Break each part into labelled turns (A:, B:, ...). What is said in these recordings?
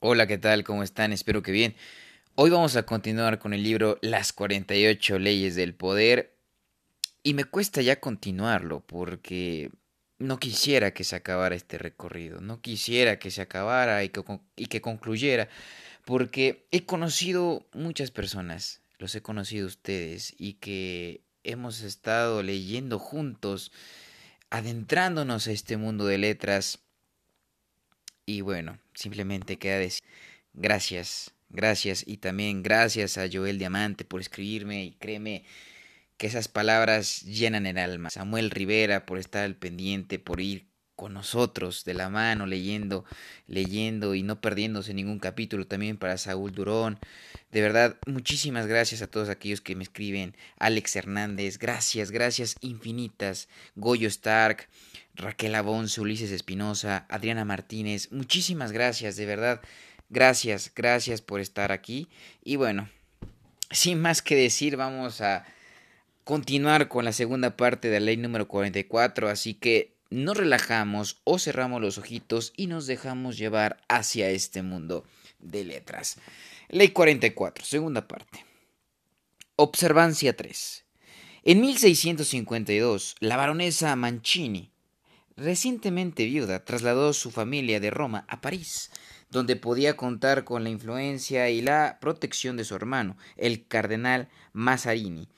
A: Hola, ¿qué tal? ¿Cómo están? Espero que bien. Hoy vamos a continuar con el libro Las 48 leyes del poder y me cuesta ya continuarlo porque no quisiera que se acabara este recorrido, no quisiera que se acabara y que, concluyera porque he conocido muchas personas, los he conocido ustedes y que hemos estado leyendo juntos, adentrándonos a este mundo de letras y bueno, simplemente queda decir gracias, gracias y también gracias a Joel Diamante por escribirme y créeme que esas palabras llenan el alma. Samuel Rivera por estar al pendiente, por ir con nosotros de la mano leyendo, leyendo y no perdiéndose ningún capítulo también para Saúl Durón. De verdad, muchísimas gracias a todos aquellos que me escriben. Alex Hernández, gracias, gracias infinitas. Goyo Stark, Raquel Abonce, Ulises Espinosa, Adriana Martínez, muchísimas gracias, de verdad. Gracias, gracias por estar aquí. Y bueno, sin más que decir, vamos a continuar con la segunda parte de la ley número 44, así que nos relajamos o cerramos los ojitos y nos dejamos llevar hacia este mundo de letras. Ley 44, segunda parte. Observancia 3. En 1652, la baronesa Mancini, recientemente viuda, trasladó su familia de Roma a París, donde podía contar con la influencia y la protección de su hermano, el cardenal Mazarini,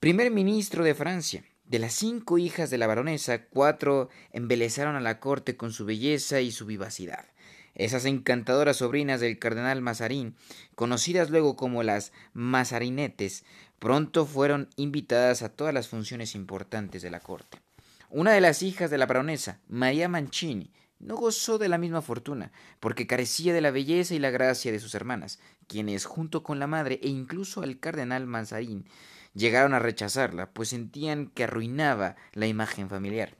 A: primer ministro de Francia. De las cinco hijas de la baronesa, cuatro embelezaron a la corte con su belleza y su vivacidad. Esas encantadoras sobrinas del cardenal Mazarín, conocidas luego como las Mazarinetes, pronto fueron invitadas a todas las funciones importantes de la corte. Una de las hijas de la baronesa, María Mancini, no gozó de la misma fortuna, porque carecía de la belleza y la gracia de sus hermanas, quienes, junto con la madre e incluso al cardenal Mazarín, llegaron a rechazarla, pues sentían que arruinaba la imagen familiar.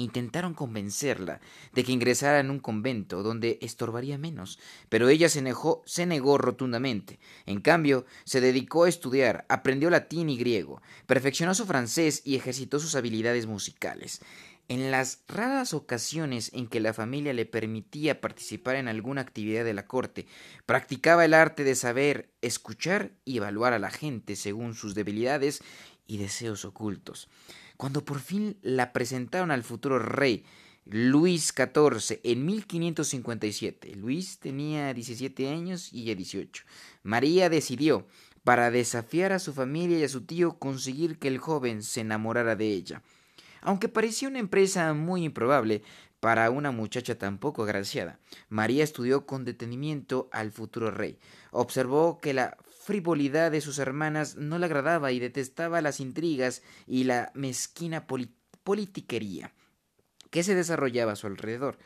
A: Intentaron convencerla de que ingresara en un convento donde estorbaría menos, pero ella se negó, rotundamente. En cambio, se dedicó a estudiar, aprendió latín y griego, perfeccionó su francés y ejercitó sus habilidades musicales. En las raras ocasiones en que la familia le permitía participar en alguna actividad de la corte, practicaba el arte de saber escuchar y evaluar a la gente según sus debilidades y deseos ocultos. Cuando por fin la presentaron al futuro rey Luis XIV en 1557, Luis tenía 17 años y ella 18, María decidió, para desafiar a su familia y a su tío, conseguir que el joven se enamorara de ella. Aunque parecía una empresa muy improbable para una muchacha tan poco agraciada, María estudió con detenimiento al futuro rey. Observó que la frivolidad de sus hermanas no le agradaba y detestaba las intrigas y la mezquina politiquería que se desarrollaba a su alrededor.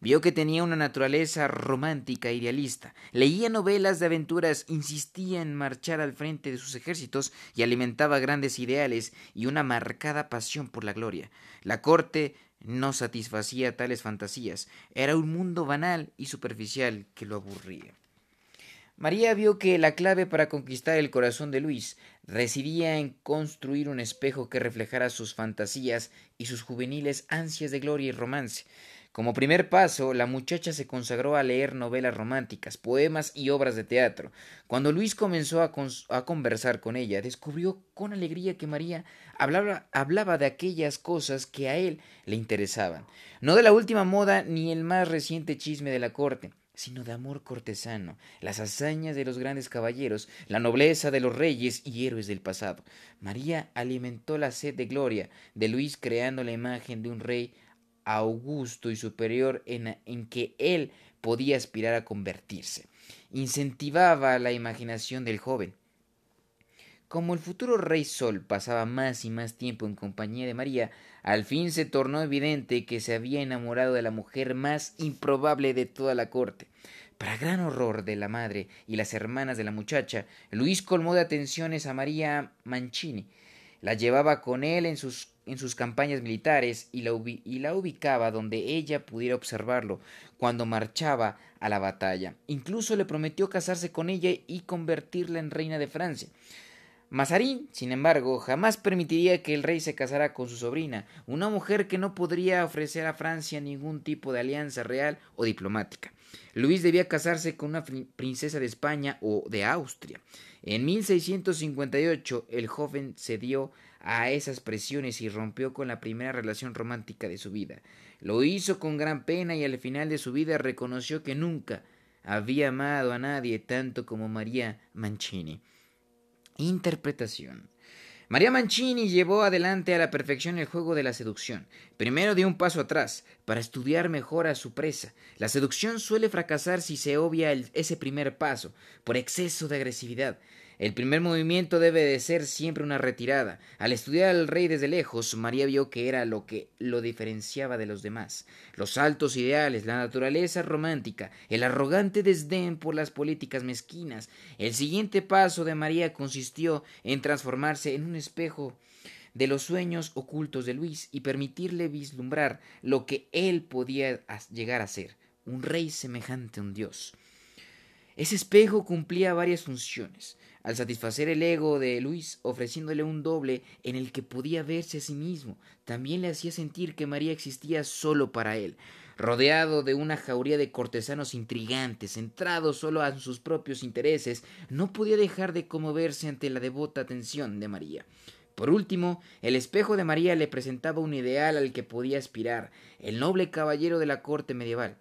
A: Vio que tenía una naturaleza romántica e idealista. Leía novelas de aventuras, insistía en marchar al frente de sus ejércitos y alimentaba grandes ideales y una marcada pasión por la gloria. La corte no satisfacía tales fantasías. Era un mundo banal y superficial que lo aburría. María vio que la clave para conquistar el corazón de Luis residía en construir un espejo que reflejara sus fantasías y sus juveniles ansias de gloria y romance. Como primer paso, la muchacha se consagró a leer novelas románticas, poemas y obras de teatro. Cuando Luis comenzó a, conversar con ella, descubrió con alegría que María hablaba, de aquellas cosas que a él le interesaban, no de la última moda ni el más reciente chisme de la corte sino de amor cortesano, las hazañas de los grandes caballeros, la nobleza de los reyes y héroes del pasado. María alimentó la sed de gloria de Luis creando la imagen de un rey augusto y superior en, en que él podía aspirar a convertirse. Incentivaba la imaginación del joven. Como el futuro rey Sol pasaba más y más tiempo en compañía de María, al fin se tornó evidente que se había enamorado de la mujer más improbable de toda la corte. Para gran horror de la madre y las hermanas de la muchacha, Luis colmó de atenciones a María Mancini. La llevaba con él en sus en sus campañas militares y la, y la ubicaba donde ella pudiera observarlo cuando marchaba a la batalla. Incluso le prometió casarse con ella y convertirla en reina de Francia. Mazarín, sin embargo, jamás permitiría que el rey se casara con su sobrina, una mujer que no podría ofrecer a Francia ningún tipo de alianza real o diplomática. Luis debía casarse con una princesa de España o de Austria. En 1658 el joven cedió a esas presiones y rompió con la primera relación romántica de su vida. Lo hizo con gran pena y al final de su vida reconoció que nunca había amado a nadie tanto como María Mancini. Interpretación. María Mancini llevó adelante a la perfección el juego de la seducción. Primero dio un paso atrás, para estudiar mejor a su presa. La seducción suele fracasar si se obvia ese primer paso, por exceso de agresividad. El primer movimiento debe de ser siempre una retirada. Al estudiar al rey desde lejos, María vio que era lo que lo diferenciaba de los demás. Los altos ideales, la naturaleza romántica, el arrogante desdén por las políticas mezquinas. El siguiente paso de María consistió en transformarse en un espejo de los sueños ocultos de Luis y permitirle vislumbrar lo que él podía llegar a ser, un rey semejante a un dios. Ese espejo cumplía varias funciones al satisfacer el ego de Luis ofreciéndole un doble en el que podía verse a sí mismo, también le hacía sentir que María existía solo para él, rodeado de una jauría de cortesanos intrigantes, centrados solo en sus propios intereses, no podía dejar de conmoverse ante la devota atención de María. Por último, el espejo de María le presentaba un ideal al que podía aspirar, el noble caballero de la corte medieval.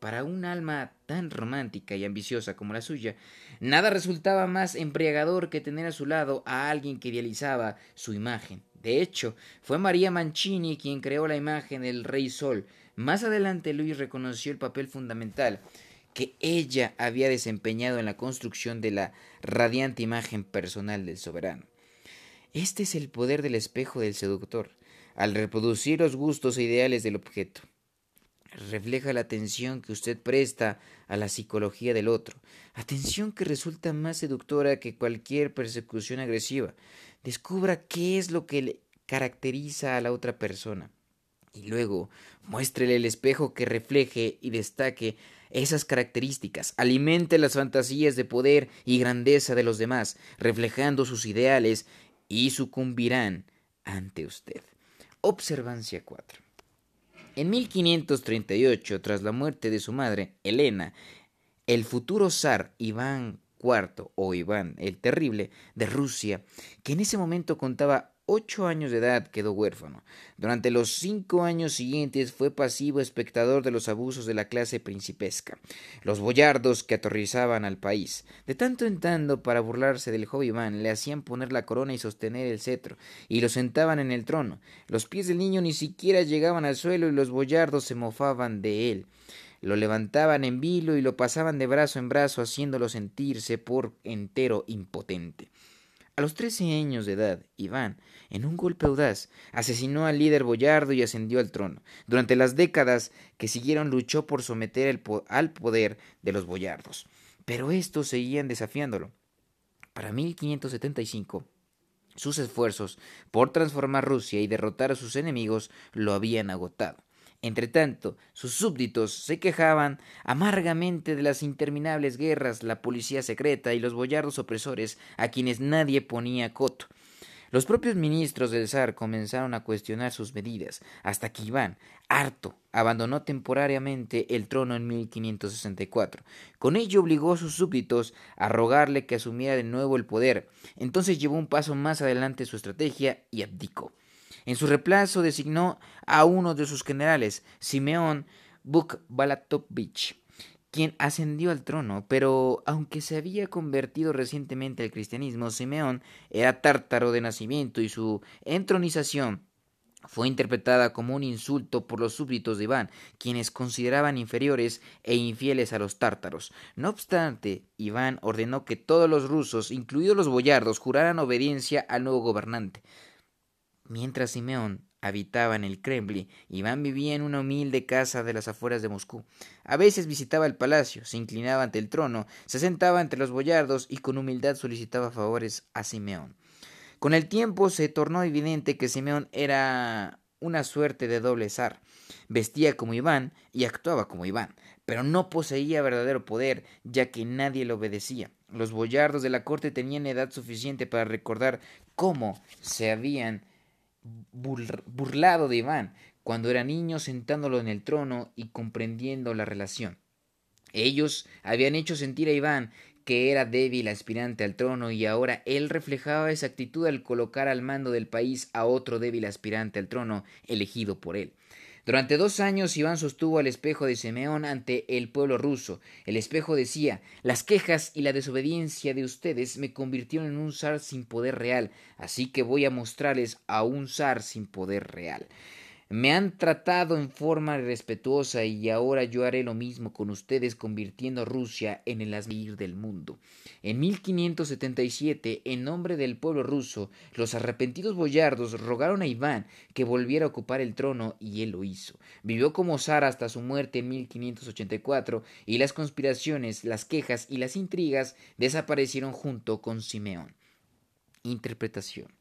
A: Para un alma tan romántica y ambiciosa como la suya, nada resultaba más embriagador que tener a su lado a alguien que idealizaba su imagen. De hecho, fue María Mancini quien creó la imagen del Rey Sol. Más adelante Luis reconoció el papel fundamental que ella había desempeñado en la construcción de la radiante imagen personal del soberano. Este es el poder del espejo del seductor, al reproducir los gustos e ideales del objeto refleja la atención que usted presta a la psicología del otro, atención que resulta más seductora que cualquier persecución agresiva. Descubra qué es lo que le caracteriza a la otra persona y luego muéstrele el espejo que refleje y destaque esas características, alimente las fantasías de poder y grandeza de los demás, reflejando sus ideales y sucumbirán ante usted. Observancia 4. En 1538, tras la muerte de su madre, Elena, el futuro zar Iván IV o Iván el Terrible de Rusia, que en ese momento contaba ocho años de edad quedó huérfano. Durante los cinco años siguientes fue pasivo espectador de los abusos de la clase principesca, los boyardos que aterrorizaban al país. De tanto en tanto, para burlarse del joven le hacían poner la corona y sostener el cetro, y lo sentaban en el trono. Los pies del niño ni siquiera llegaban al suelo y los boyardos se mofaban de él. Lo levantaban en vilo y lo pasaban de brazo en brazo, haciéndolo sentirse por entero impotente. A los trece años de edad, Iván, en un golpe audaz, asesinó al líder boyardo y ascendió al trono. Durante las décadas que siguieron luchó por someter al poder de los boyardos, pero estos seguían desafiándolo. Para 1575, sus esfuerzos por transformar Rusia y derrotar a sus enemigos lo habían agotado. Entretanto, sus súbditos se quejaban amargamente de las interminables guerras, la policía secreta y los boyardos opresores a quienes nadie ponía coto. Los propios ministros del zar comenzaron a cuestionar sus medidas, hasta que Iván, harto, abandonó temporariamente el trono en 1564. Con ello obligó a sus súbditos a rogarle que asumiera de nuevo el poder. Entonces llevó un paso más adelante su estrategia y abdicó. En su reemplazo designó a uno de sus generales, Simeón Bukbalatovich, quien ascendió al trono, pero aunque se había convertido recientemente al cristianismo, Simeón era tártaro de nacimiento y su entronización fue interpretada como un insulto por los súbditos de Iván, quienes consideraban inferiores e infieles a los tártaros. No obstante, Iván ordenó que todos los rusos, incluidos los boyardos, juraran obediencia al nuevo gobernante. Mientras Simeón habitaba en el Kremlin, Iván vivía en una humilde casa de las afueras de Moscú. A veces visitaba el palacio, se inclinaba ante el trono, se sentaba entre los boyardos y con humildad solicitaba favores a Simeón. Con el tiempo se tornó evidente que Simeón era una suerte de doble zar. Vestía como Iván y actuaba como Iván, pero no poseía verdadero poder, ya que nadie le obedecía. Los boyardos de la corte tenían edad suficiente para recordar cómo se habían burlado de Iván cuando era niño sentándolo en el trono y comprendiendo la relación. Ellos habían hecho sentir a Iván que era débil aspirante al trono y ahora él reflejaba esa actitud al colocar al mando del país a otro débil aspirante al trono elegido por él. Durante dos años Iván sostuvo al espejo de Simeón ante el pueblo ruso. El espejo decía Las quejas y la desobediencia de ustedes me convirtieron en un zar sin poder real, así que voy a mostrarles a un zar sin poder real. Me han tratado en forma respetuosa y ahora yo haré lo mismo con ustedes convirtiendo a Rusia en el asir del mundo. En 1577, en nombre del pueblo ruso, los arrepentidos boyardos rogaron a Iván que volviera a ocupar el trono y él lo hizo. Vivió como zar hasta su muerte en 1584 y las conspiraciones, las quejas y las intrigas desaparecieron junto con Simeón. Interpretación.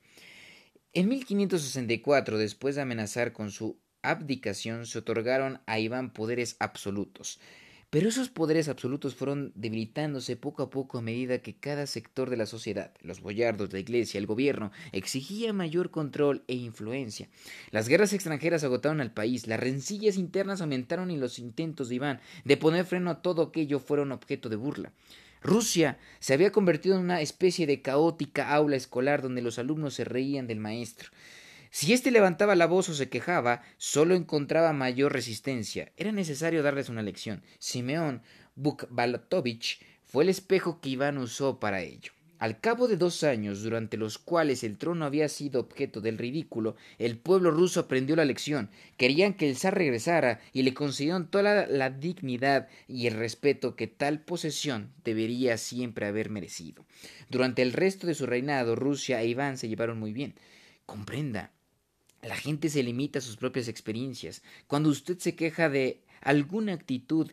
A: En 1564, después de amenazar con su abdicación, se otorgaron a Iván poderes absolutos. Pero esos poderes absolutos fueron debilitándose poco a poco a medida que cada sector de la sociedad, los boyardos, la iglesia, el gobierno, exigía mayor control e influencia. Las guerras extranjeras agotaron al país, las rencillas internas aumentaron y los intentos de Iván de poner freno a todo aquello fueron objeto de burla. Rusia se había convertido en una especie de caótica aula escolar donde los alumnos se reían del maestro. Si éste levantaba la voz o se quejaba, solo encontraba mayor resistencia. Era necesario darles una lección. Simeón Bukbalatovich fue el espejo que Iván usó para ello. Al cabo de dos años, durante los cuales el trono había sido objeto del ridículo, el pueblo ruso aprendió la lección. Querían que el zar regresara y le concedieron toda la, dignidad y el respeto que tal posesión debería siempre haber merecido. Durante el resto de su reinado, Rusia e Iván se llevaron muy bien. Comprenda, la gente se limita a sus propias experiencias. Cuando usted se queja de alguna actitud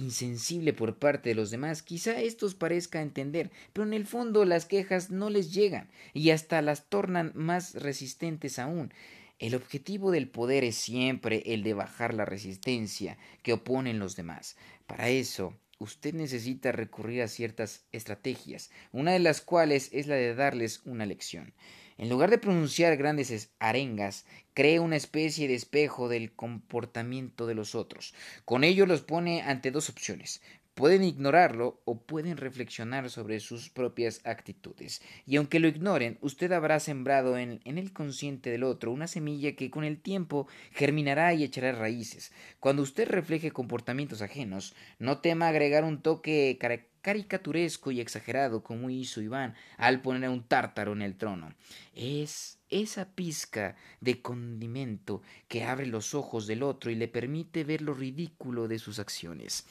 A: insensible por parte de los demás, quizá estos parezca entender, pero en el fondo las quejas no les llegan y hasta las tornan más resistentes aún. El objetivo del poder es siempre el de bajar la resistencia que oponen los demás. Para eso, usted necesita recurrir a ciertas estrategias, una de las cuales es la de darles una lección. En lugar de pronunciar grandes arengas, cree una especie de espejo del comportamiento de los otros. Con ello los pone ante dos opciones. Pueden ignorarlo o pueden reflexionar sobre sus propias actitudes. Y aunque lo ignoren, usted habrá sembrado en, en, el consciente del otro una semilla que con el tiempo germinará y echará raíces. Cuando usted refleje comportamientos ajenos, no tema agregar un toque caricaturesco y exagerado como hizo Iván al poner a un tártaro en el trono. Es esa pizca de condimento que abre los ojos del otro y le permite ver lo ridículo de sus acciones.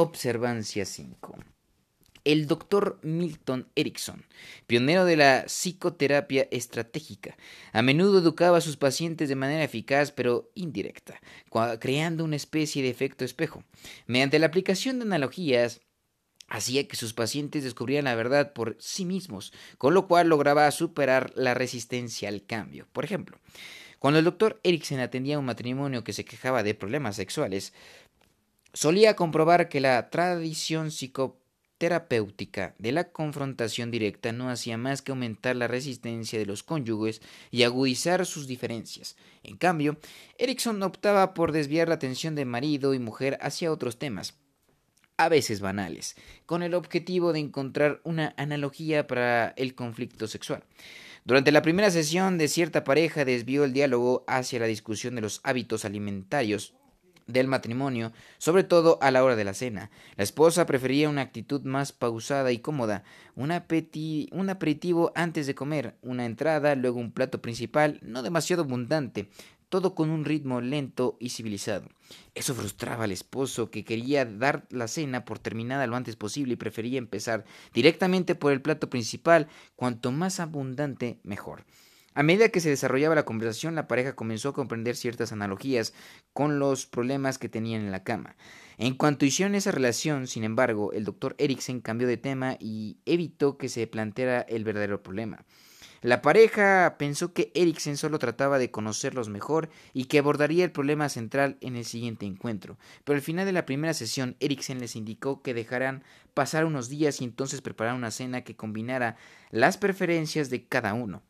A: Observancia 5. El doctor Milton Erickson, pionero de la psicoterapia estratégica, a menudo educaba a sus pacientes de manera eficaz pero indirecta, creando una especie de efecto espejo. Mediante la aplicación de analogías, hacía que sus pacientes descubrieran la verdad por sí mismos, con lo cual lograba superar la resistencia al cambio. Por ejemplo, cuando el doctor Eriksen atendía a un matrimonio que se quejaba de problemas sexuales, solía comprobar que la tradición psicoterapéutica de la confrontación directa no hacía más que aumentar la resistencia de los cónyuges y agudizar sus diferencias. En cambio, Erikson optaba por desviar la atención de marido y mujer hacia otros temas, a veces banales, con el objetivo de encontrar una analogía para el conflicto sexual. Durante la primera sesión de cierta pareja desvió el diálogo hacia la discusión de los hábitos alimentarios del matrimonio, sobre todo a la hora de la cena. La esposa prefería una actitud más pausada y cómoda, un, aperitivo antes de comer, una entrada, luego un plato principal, no demasiado abundante, todo con un ritmo lento y civilizado. Eso frustraba al esposo, que quería dar la cena por terminada lo antes posible y prefería empezar directamente por el plato principal, cuanto más abundante mejor. A medida que se desarrollaba la conversación, la pareja comenzó a comprender ciertas analogías con los problemas que tenían en la cama. En cuanto hicieron esa relación, sin embargo, el doctor Eriksen cambió de tema y evitó que se planteara el verdadero problema. La pareja pensó que Eriksen solo trataba de conocerlos mejor y que abordaría el problema central en el siguiente encuentro. Pero al final de la primera sesión, Eriksen les indicó que dejarán pasar unos días y entonces preparar una cena que combinara las preferencias de cada uno.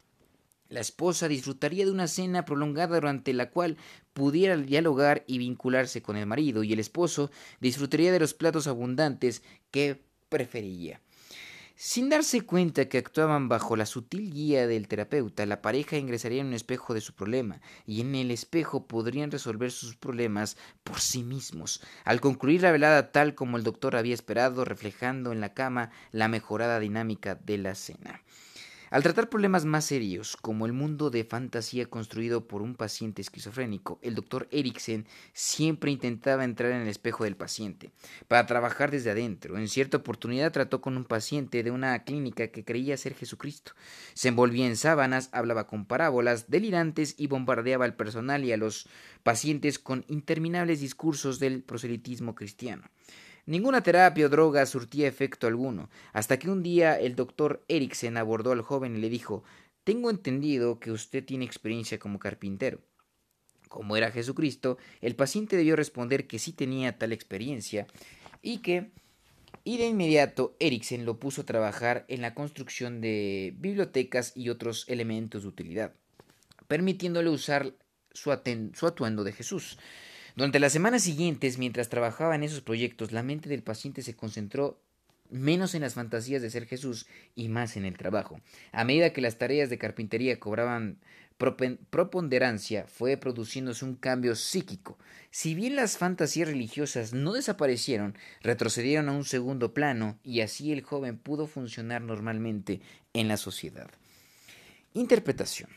A: La esposa disfrutaría de una cena prolongada durante la cual pudiera dialogar y vincularse con el marido, y el esposo disfrutaría de los platos abundantes que preferiría. Sin darse cuenta que actuaban bajo la sutil guía del terapeuta, la pareja ingresaría en un espejo de su problema, y en el espejo podrían resolver sus problemas por sí mismos. Al concluir la velada tal como el doctor había esperado, reflejando en la cama la mejorada dinámica de la cena. Al tratar problemas más serios, como el mundo de fantasía construido por un paciente esquizofrénico, el doctor Eriksen siempre intentaba entrar en el espejo del paciente, para trabajar desde adentro. En cierta oportunidad trató con un paciente de una clínica que creía ser Jesucristo. Se envolvía en sábanas, hablaba con parábolas delirantes y bombardeaba al personal y a los pacientes con interminables discursos del proselitismo cristiano. Ninguna terapia o droga surtía efecto alguno, hasta que un día el doctor Eriksen abordó al joven y le dijo Tengo entendido que usted tiene experiencia como carpintero. Como era Jesucristo, el paciente debió responder que sí tenía tal experiencia y que y de inmediato Eriksen lo puso a trabajar en la construcción de bibliotecas y otros elementos de utilidad, permitiéndole usar su, su atuendo de Jesús. Durante las semanas siguientes, mientras trabajaba en esos proyectos, la mente del paciente se concentró menos en las fantasías de ser Jesús y más en el trabajo. A medida que las tareas de carpintería cobraban proponderancia, fue produciéndose un cambio psíquico. Si bien las fantasías religiosas no desaparecieron, retrocedieron a un segundo plano y así el joven pudo funcionar normalmente en la sociedad. Interpretación.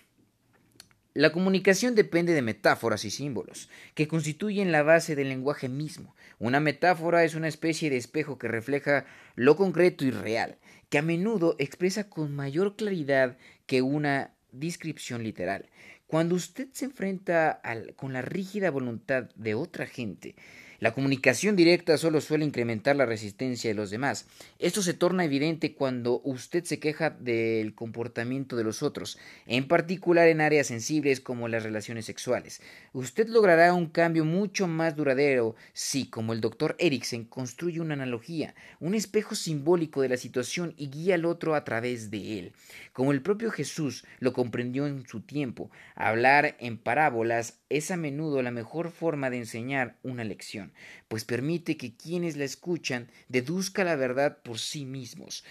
A: La comunicación depende de metáforas y símbolos, que constituyen la base del lenguaje mismo. Una metáfora es una especie de espejo que refleja lo concreto y real, que a menudo expresa con mayor claridad que una descripción literal. Cuando usted se enfrenta con la rígida voluntad de otra gente, la comunicación directa solo suele incrementar la resistencia de los demás. Esto se torna evidente cuando usted se queja del comportamiento de los otros, en particular en áreas sensibles como las relaciones sexuales. Usted logrará un cambio mucho más duradero si, como el doctor Eriksen, construye una analogía, un espejo simbólico de la situación y guía al otro a través de él. Como el propio Jesús lo comprendió en su tiempo, hablar en parábolas es a menudo la mejor forma de enseñar una lección pues permite que quienes la escuchan deduzcan la verdad por sí mismos.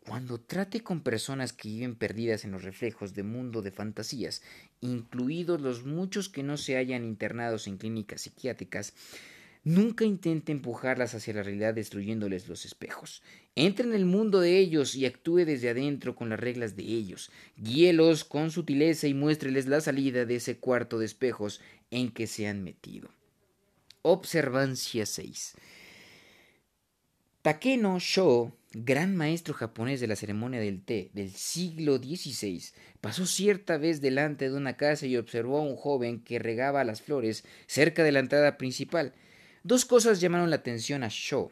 A: Cuando trate con personas que viven perdidas en los reflejos de mundo de fantasías, incluidos los muchos que no se hayan internados en clínicas psiquiátricas, Nunca intente empujarlas hacia la realidad destruyéndoles los espejos. Entre en el mundo de ellos y actúe desde adentro con las reglas de ellos. Guíelos con sutileza y muéstreles la salida de ese cuarto de espejos en que se han metido. Observancia 6. Takeno Sho, gran maestro japonés de la ceremonia del té del siglo XVI, pasó cierta vez delante de una casa y observó a un joven que regaba las flores cerca de la entrada principal. Dos cosas llamaron la atención a Sho.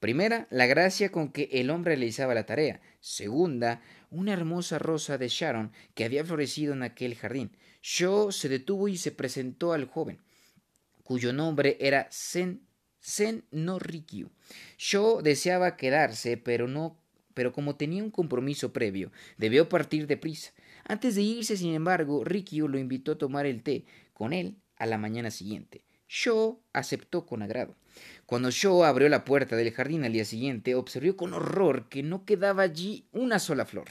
A: Primera, la gracia con que el hombre realizaba la tarea. Segunda, una hermosa rosa de Sharon que había florecido en aquel jardín. Sho se detuvo y se presentó al joven cuyo nombre era Sen, Sen no Rikyu. Sho deseaba quedarse, pero no pero como tenía un compromiso previo, debió partir deprisa. Antes de irse, sin embargo, Rikyu lo invitó a tomar el té con él a la mañana siguiente. Sho aceptó con agrado. Cuando Sho abrió la puerta del jardín al día siguiente, observó con horror que no quedaba allí una sola flor.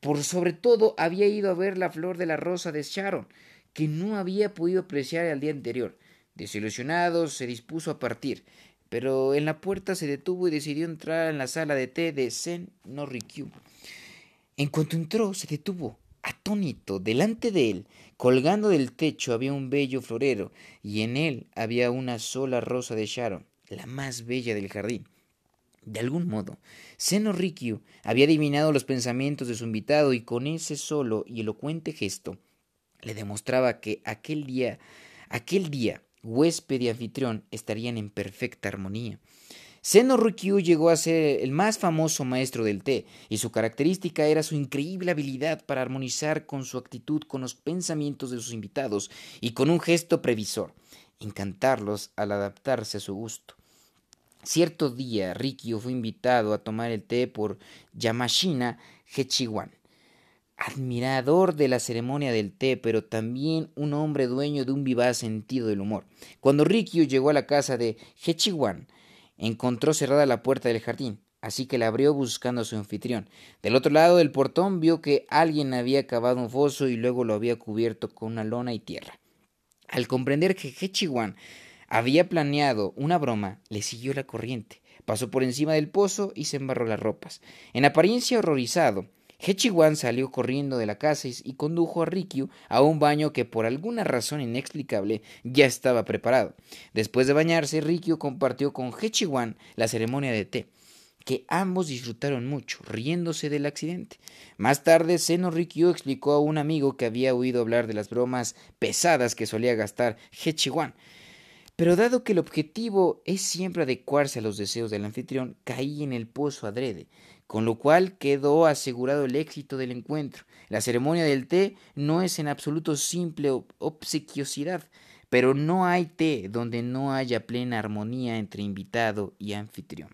A: Por sobre todo había ido a ver la flor de la rosa de Sharon, que no había podido apreciar al día anterior. Desilusionado, se dispuso a partir, pero en la puerta se detuvo y decidió entrar en la sala de té de Sen no Rikyu. En cuanto entró, se detuvo, atónito. Delante de él, colgando del techo, había un bello florero, y en él había una sola rosa de Sharon, la más bella del jardín. De algún modo, Seno Rikyu había adivinado los pensamientos de su invitado y con ese solo y elocuente gesto le demostraba que aquel día, aquel día huésped y anfitrión estarían en perfecta armonía. Seno Rikyu llegó a ser el más famoso maestro del té, y su característica era su increíble habilidad para armonizar con su actitud con los pensamientos de sus invitados y con un gesto previsor, encantarlos al adaptarse a su gusto. Cierto día, Rikyu fue invitado a tomar el té por Yamashina Hechiwan, admirador de la ceremonia del té, pero también un hombre dueño de un vivaz sentido del humor. Cuando Rikyu llegó a la casa de Hechiwan, encontró cerrada la puerta del jardín, así que la abrió buscando a su anfitrión. Del otro lado del portón vio que alguien había cavado un foso y luego lo había cubierto con una lona y tierra. Al comprender que Hechiwan había planeado una broma, le siguió la corriente, pasó por encima del pozo y se embarró las ropas. En apariencia horrorizado, Hechiwan salió corriendo de la casa y condujo a Rikyu a un baño que por alguna razón inexplicable ya estaba preparado. Después de bañarse, Rikyu compartió con Hechiwan la ceremonia de té, que ambos disfrutaron mucho, riéndose del accidente. Más tarde, Seno Rikyu explicó a un amigo que había oído hablar de las bromas pesadas que solía gastar Hechiwan. Pero dado que el objetivo es siempre adecuarse a los deseos del anfitrión, caí en el pozo adrede con lo cual quedó asegurado el éxito del encuentro. La ceremonia del té no es en absoluto simple obsequiosidad, pero no hay té donde no haya plena armonía entre invitado y anfitrión.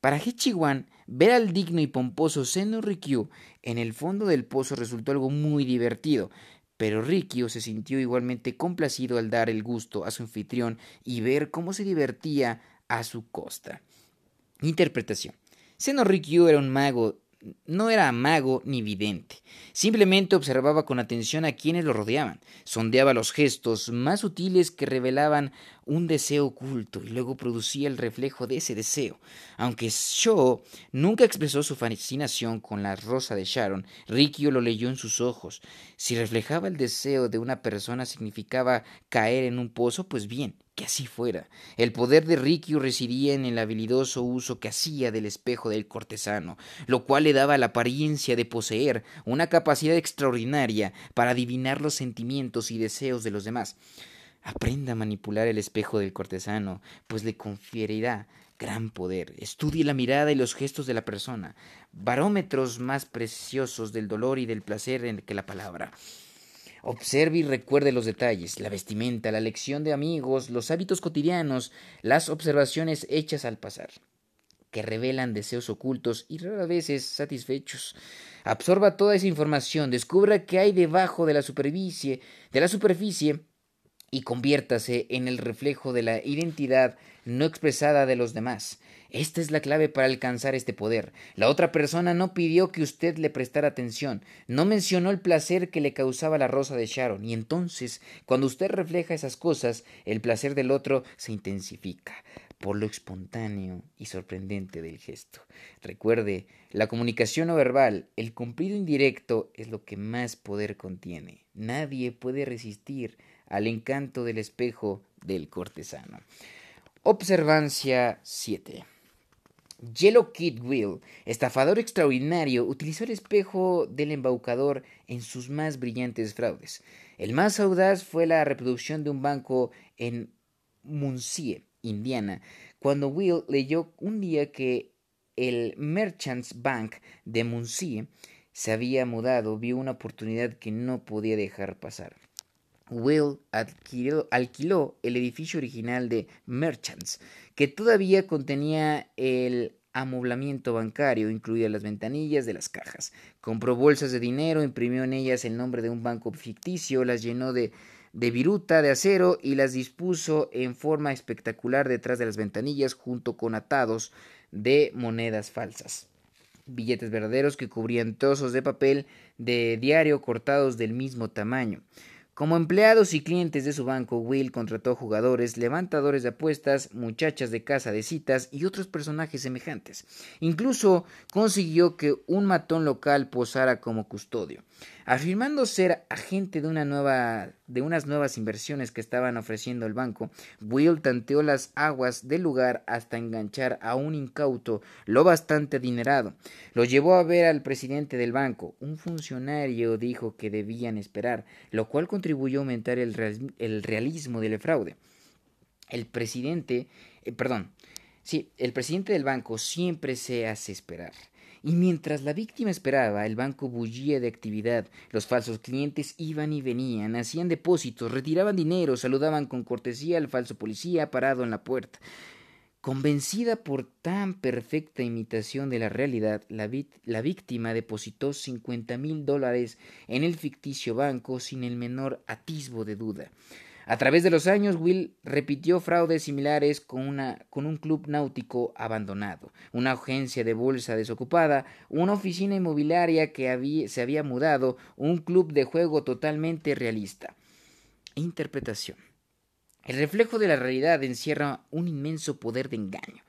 A: Para Hechiwan, ver al digno y pomposo Seno Rikyu en el fondo del pozo resultó algo muy divertido, pero Rikyu se sintió igualmente complacido al dar el gusto a su anfitrión y ver cómo se divertía a su costa. Interpretación. Seno Rikyu era un mago, no era mago ni vidente, simplemente observaba con atención a quienes lo rodeaban, sondeaba los gestos más sutiles que revelaban un deseo oculto y luego producía el reflejo de ese deseo. Aunque Sho nunca expresó su fascinación con la rosa de Sharon, Rikyu lo leyó en sus ojos. Si reflejaba el deseo de una persona significaba caer en un pozo, pues bien, que así fuera. El poder de Rikyu residía en el habilidoso uso que hacía del espejo del cortesano, lo cual le daba la apariencia de poseer una capacidad extraordinaria para adivinar los sentimientos y deseos de los demás. Aprenda a manipular el espejo del cortesano, pues le conferirá gran poder. Estudie la mirada y los gestos de la persona, barómetros más preciosos del dolor y del placer que la palabra. Observe y recuerde los detalles, la vestimenta, la lección de amigos, los hábitos cotidianos, las observaciones hechas al pasar, que revelan deseos ocultos y rara veces satisfechos. Absorba toda esa información, descubra qué hay debajo de la superficie, de la superficie y conviértase en el reflejo de la identidad no expresada de los demás. Esta es la clave para alcanzar este poder. La otra persona no pidió que usted le prestara atención, no mencionó el placer que le causaba la rosa de Sharon, y entonces, cuando usted refleja esas cosas, el placer del otro se intensifica por lo espontáneo y sorprendente del gesto. Recuerde, la comunicación no verbal, el cumplido indirecto, es lo que más poder contiene. Nadie puede resistir al encanto del espejo del cortesano. Observancia 7. Yellow Kid Will, estafador extraordinario, utilizó el espejo del embaucador en sus más brillantes fraudes. El más audaz fue la reproducción de un banco en Muncie, Indiana, cuando Will leyó un día que el Merchants Bank de Muncie se había mudado, vio una oportunidad que no podía dejar pasar. Will alquiló el edificio original de Merchants, que todavía contenía el amoblamiento bancario, incluidas las ventanillas de las cajas. Compró bolsas de dinero, imprimió en ellas el nombre de un banco ficticio, las llenó de, de viruta de acero y las dispuso en forma espectacular detrás de las ventanillas junto con atados de monedas falsas. Billetes verdaderos que cubrían trozos de papel de diario cortados del mismo tamaño. Como empleados y clientes de su banco, Will contrató jugadores, levantadores de apuestas, muchachas de casa de citas y otros personajes semejantes. Incluso consiguió que un matón local posara como custodio. Afirmando ser agente de, una nueva, de unas nuevas inversiones que estaban ofreciendo el banco, Will tanteó las aguas del lugar hasta enganchar a un incauto lo bastante adinerado. Lo llevó a ver al presidente del banco. Un funcionario dijo que debían esperar, lo cual contribuyó a aumentar el, realismo del fraude. El presidente, eh, perdón, Sí, el presidente del banco siempre se hace esperar. Y mientras la víctima esperaba, el banco bullía de actividad. Los falsos clientes iban y venían, hacían depósitos, retiraban dinero, saludaban con cortesía al falso policía parado en la puerta. Convencida por tan perfecta imitación de la realidad, la, víctima depositó cincuenta mil dólares en el ficticio banco sin el menor atisbo de duda. A través de los años, Will repitió fraudes similares con, una, con un club náutico abandonado, una agencia de bolsa desocupada, una oficina inmobiliaria que se había mudado, un club de juego totalmente realista. Interpretación. El reflejo de la realidad encierra un inmenso poder de engaño.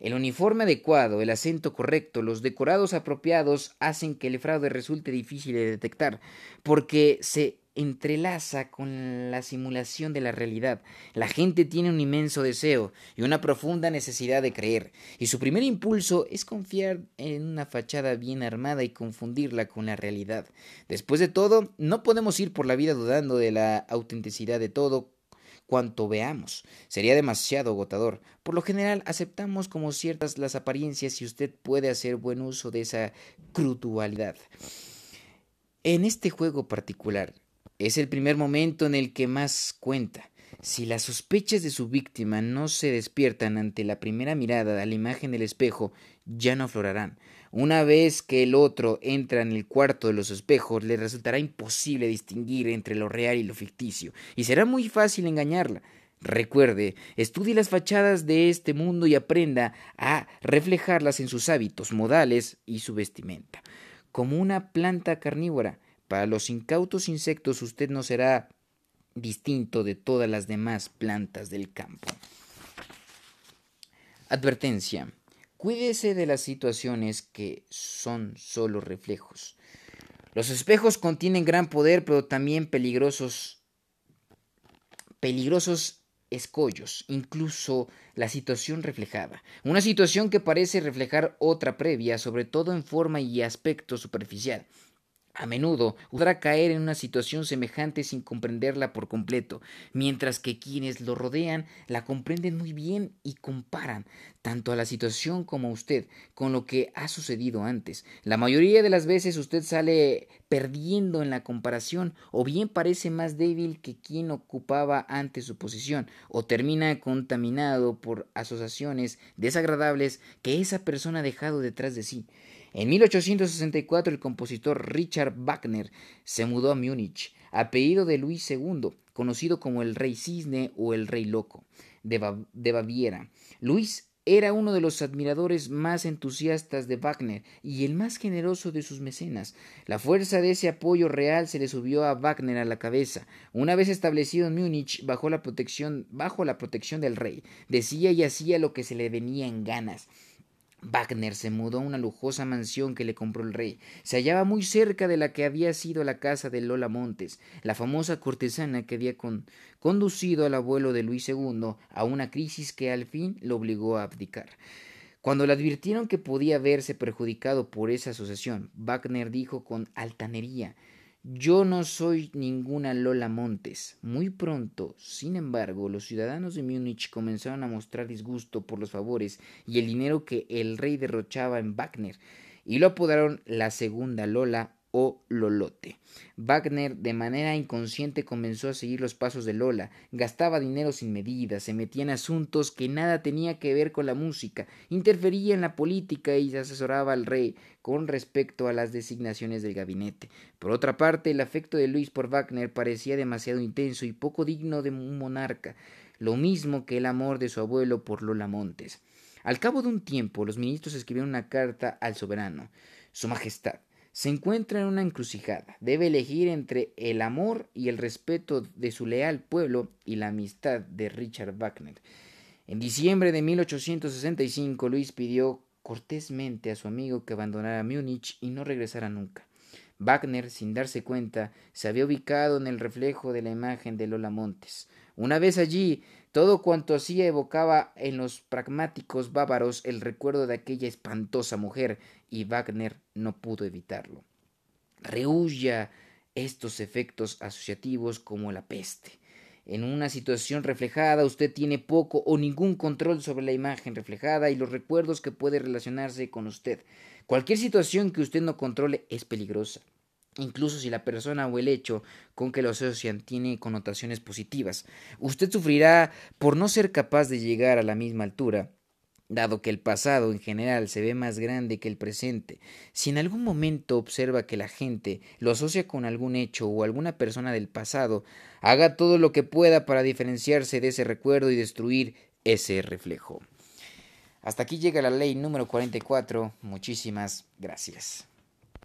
A: El uniforme adecuado, el acento correcto, los decorados apropiados hacen que el fraude resulte difícil de detectar, porque se entrelaza con la simulación de la realidad. La gente tiene un inmenso deseo y una profunda necesidad de creer, y su primer impulso es confiar en una fachada bien armada y confundirla con la realidad. Después de todo, no podemos ir por la vida dudando de la autenticidad de todo cuanto veamos. Sería demasiado agotador. Por lo general aceptamos como ciertas las apariencias y usted puede hacer buen uso de esa crutualidad. En este juego particular, es el primer momento en el que más cuenta. Si las sospechas de su víctima no se despiertan ante la primera mirada a la imagen del espejo, ya no aflorarán. Una vez que el otro entra en el cuarto de los espejos, le resultará imposible distinguir entre lo real y lo ficticio, y será muy fácil engañarla. Recuerde, estudie las fachadas de este mundo y aprenda a reflejarlas en sus hábitos, modales y su vestimenta. Como una planta carnívora, para los incautos insectos usted no será distinto de todas las demás plantas del campo. Advertencia. Cuídese de las situaciones que son solo reflejos. Los espejos contienen gran poder, pero también peligrosos peligrosos escollos, incluso la situación reflejada. Una situación que parece reflejar otra previa, sobre todo en forma y aspecto superficial. A menudo podrá caer en una situación semejante sin comprenderla por completo, mientras que quienes lo rodean la comprenden muy bien y comparan tanto a la situación como a usted con lo que ha sucedido antes. La mayoría de las veces usted sale perdiendo en la comparación o bien parece más débil que quien ocupaba antes su posición o termina contaminado por asociaciones desagradables que esa persona ha dejado detrás de sí. En 1864 el compositor Richard Wagner se mudó a Múnich, apellido de Luis II, conocido como el Rey Cisne o el Rey Loco de, Baviera. Luis era uno de los admiradores más entusiastas de Wagner y el más generoso de sus mecenas. La fuerza de ese apoyo real se le subió a Wagner a la cabeza. Una vez establecido en Múnich la protección, bajo la protección del rey, decía y hacía lo que se le venía en ganas. Wagner se mudó a una lujosa mansión que le compró el rey. Se hallaba muy cerca de la que había sido la casa de Lola Montes, la famosa cortesana que había conducido al abuelo de Luis II a una crisis que al fin lo obligó a abdicar. Cuando le advirtieron que podía verse perjudicado por esa asociación, Wagner dijo con altanería yo no soy ninguna Lola Montes. Muy pronto, sin embargo, los ciudadanos de Múnich comenzaron a mostrar disgusto por los favores y el dinero que el rey derrochaba en Wagner, y lo apodaron la segunda Lola o Lolote. Wagner de manera inconsciente comenzó a seguir los pasos de Lola, gastaba dinero sin medida, se metía en asuntos que nada tenía que ver con la música, interfería en la política y se asesoraba al rey con respecto a las designaciones del gabinete. Por otra parte, el afecto de Luis por Wagner parecía demasiado intenso y poco digno de un monarca, lo mismo que el amor de su abuelo por Lola Montes. Al cabo de un tiempo, los ministros escribieron una carta al soberano. Su Majestad, se encuentra en una encrucijada. Debe elegir entre el amor y el respeto de su leal pueblo y la amistad de Richard Wagner. En diciembre de 1865, Luis pidió cortésmente a su amigo que abandonara Múnich y no regresara nunca. Wagner, sin darse cuenta, se había ubicado en el reflejo de la imagen de Lola Montes. Una vez allí, todo cuanto hacía evocaba en los pragmáticos bávaros el recuerdo de aquella espantosa mujer, y Wagner no pudo evitarlo. Rehuya estos efectos asociativos como la peste. En una situación reflejada usted tiene poco o ningún control sobre la imagen reflejada y los recuerdos que puede relacionarse con usted. Cualquier situación que usted no controle es peligrosa incluso si la persona o el hecho con que lo asocian tiene connotaciones positivas. Usted sufrirá por no ser capaz de llegar a la misma altura dado que el pasado en general se ve más grande que el presente, si en algún momento observa que la gente lo asocia con algún hecho o alguna persona del pasado, haga todo lo que pueda para diferenciarse de ese recuerdo y destruir ese reflejo. Hasta aquí llega la ley número 44. Muchísimas gracias.